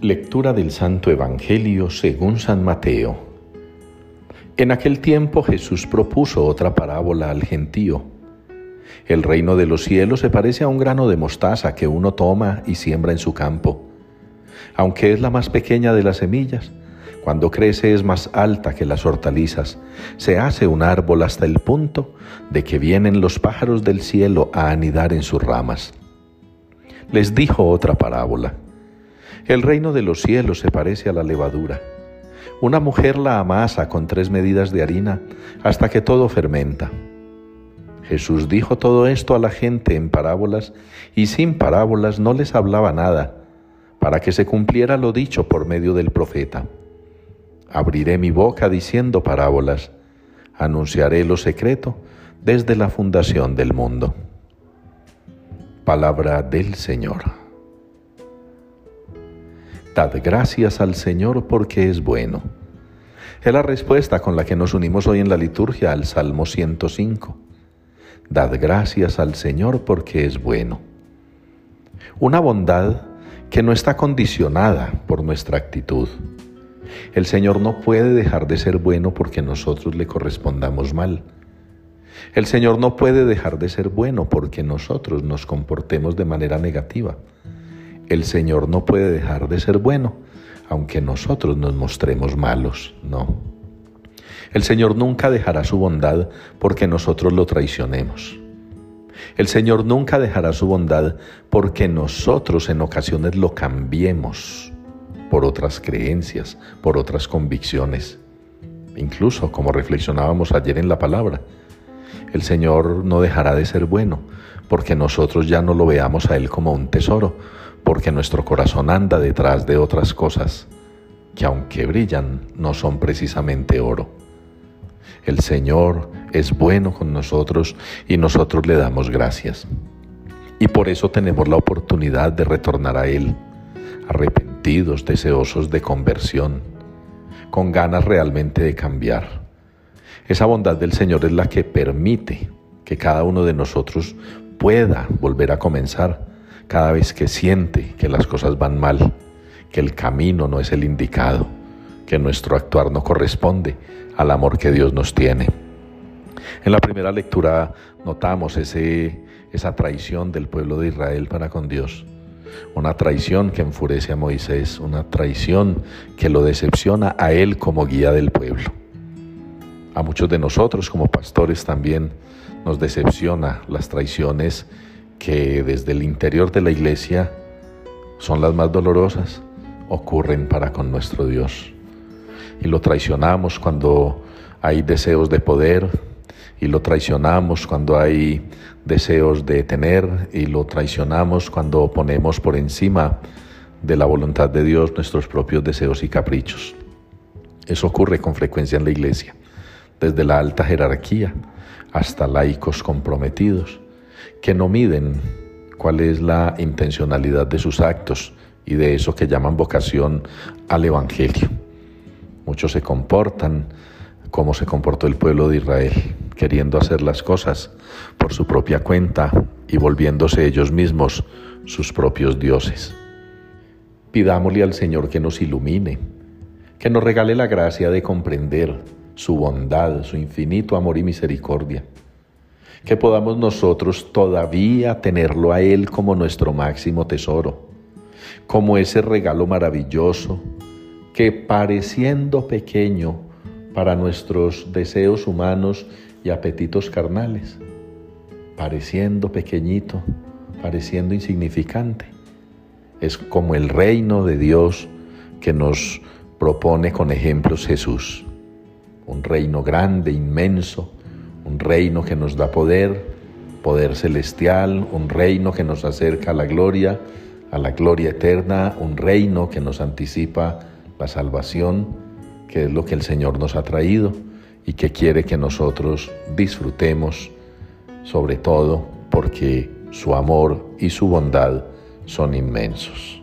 Lectura del Santo Evangelio según San Mateo. En aquel tiempo Jesús propuso otra parábola al gentío. El reino de los cielos se parece a un grano de mostaza que uno toma y siembra en su campo. Aunque es la más pequeña de las semillas, cuando crece es más alta que las hortalizas, se hace un árbol hasta el punto de que vienen los pájaros del cielo a anidar en sus ramas. Les dijo otra parábola. El reino de los cielos se parece a la levadura. Una mujer la amasa con tres medidas de harina hasta que todo fermenta. Jesús dijo todo esto a la gente en parábolas y sin parábolas no les hablaba nada, para que se cumpliera lo dicho por medio del profeta. Abriré mi boca diciendo parábolas, anunciaré lo secreto desde la fundación del mundo. Palabra del Señor. Dad gracias al Señor porque es bueno. Es la respuesta con la que nos unimos hoy en la liturgia al Salmo 105. Dad gracias al Señor porque es bueno. Una bondad que no está condicionada por nuestra actitud. El Señor no puede dejar de ser bueno porque nosotros le correspondamos mal. El Señor no puede dejar de ser bueno porque nosotros nos comportemos de manera negativa. El Señor no puede dejar de ser bueno, aunque nosotros nos mostremos malos, no. El Señor nunca dejará su bondad porque nosotros lo traicionemos. El Señor nunca dejará su bondad porque nosotros en ocasiones lo cambiemos por otras creencias, por otras convicciones. Incluso, como reflexionábamos ayer en la palabra, el Señor no dejará de ser bueno porque nosotros ya no lo veamos a Él como un tesoro, porque nuestro corazón anda detrás de otras cosas que aunque brillan no son precisamente oro. El Señor es bueno con nosotros y nosotros le damos gracias. Y por eso tenemos la oportunidad de retornar a Él, arrepentidos, deseosos de conversión, con ganas realmente de cambiar. Esa bondad del Señor es la que permite que cada uno de nosotros pueda volver a comenzar cada vez que siente que las cosas van mal, que el camino no es el indicado, que nuestro actuar no corresponde al amor que Dios nos tiene. En la primera lectura notamos ese, esa traición del pueblo de Israel para con Dios, una traición que enfurece a Moisés, una traición que lo decepciona a él como guía del pueblo. A muchos de nosotros como pastores también nos decepciona las traiciones que desde el interior de la iglesia son las más dolorosas, ocurren para con nuestro Dios. Y lo traicionamos cuando hay deseos de poder, y lo traicionamos cuando hay deseos de tener, y lo traicionamos cuando ponemos por encima de la voluntad de Dios nuestros propios deseos y caprichos. Eso ocurre con frecuencia en la iglesia, desde la alta jerarquía hasta laicos comprometidos que no miden cuál es la intencionalidad de sus actos y de eso que llaman vocación al Evangelio. Muchos se comportan como se comportó el pueblo de Israel, queriendo hacer las cosas por su propia cuenta y volviéndose ellos mismos sus propios dioses. Pidámosle al Señor que nos ilumine, que nos regale la gracia de comprender su bondad, su infinito amor y misericordia que podamos nosotros todavía tenerlo a Él como nuestro máximo tesoro, como ese regalo maravilloso que pareciendo pequeño para nuestros deseos humanos y apetitos carnales, pareciendo pequeñito, pareciendo insignificante, es como el reino de Dios que nos propone con ejemplos Jesús, un reino grande, inmenso, un reino que nos da poder, poder celestial, un reino que nos acerca a la gloria, a la gloria eterna, un reino que nos anticipa la salvación, que es lo que el Señor nos ha traído y que quiere que nosotros disfrutemos, sobre todo porque su amor y su bondad son inmensos.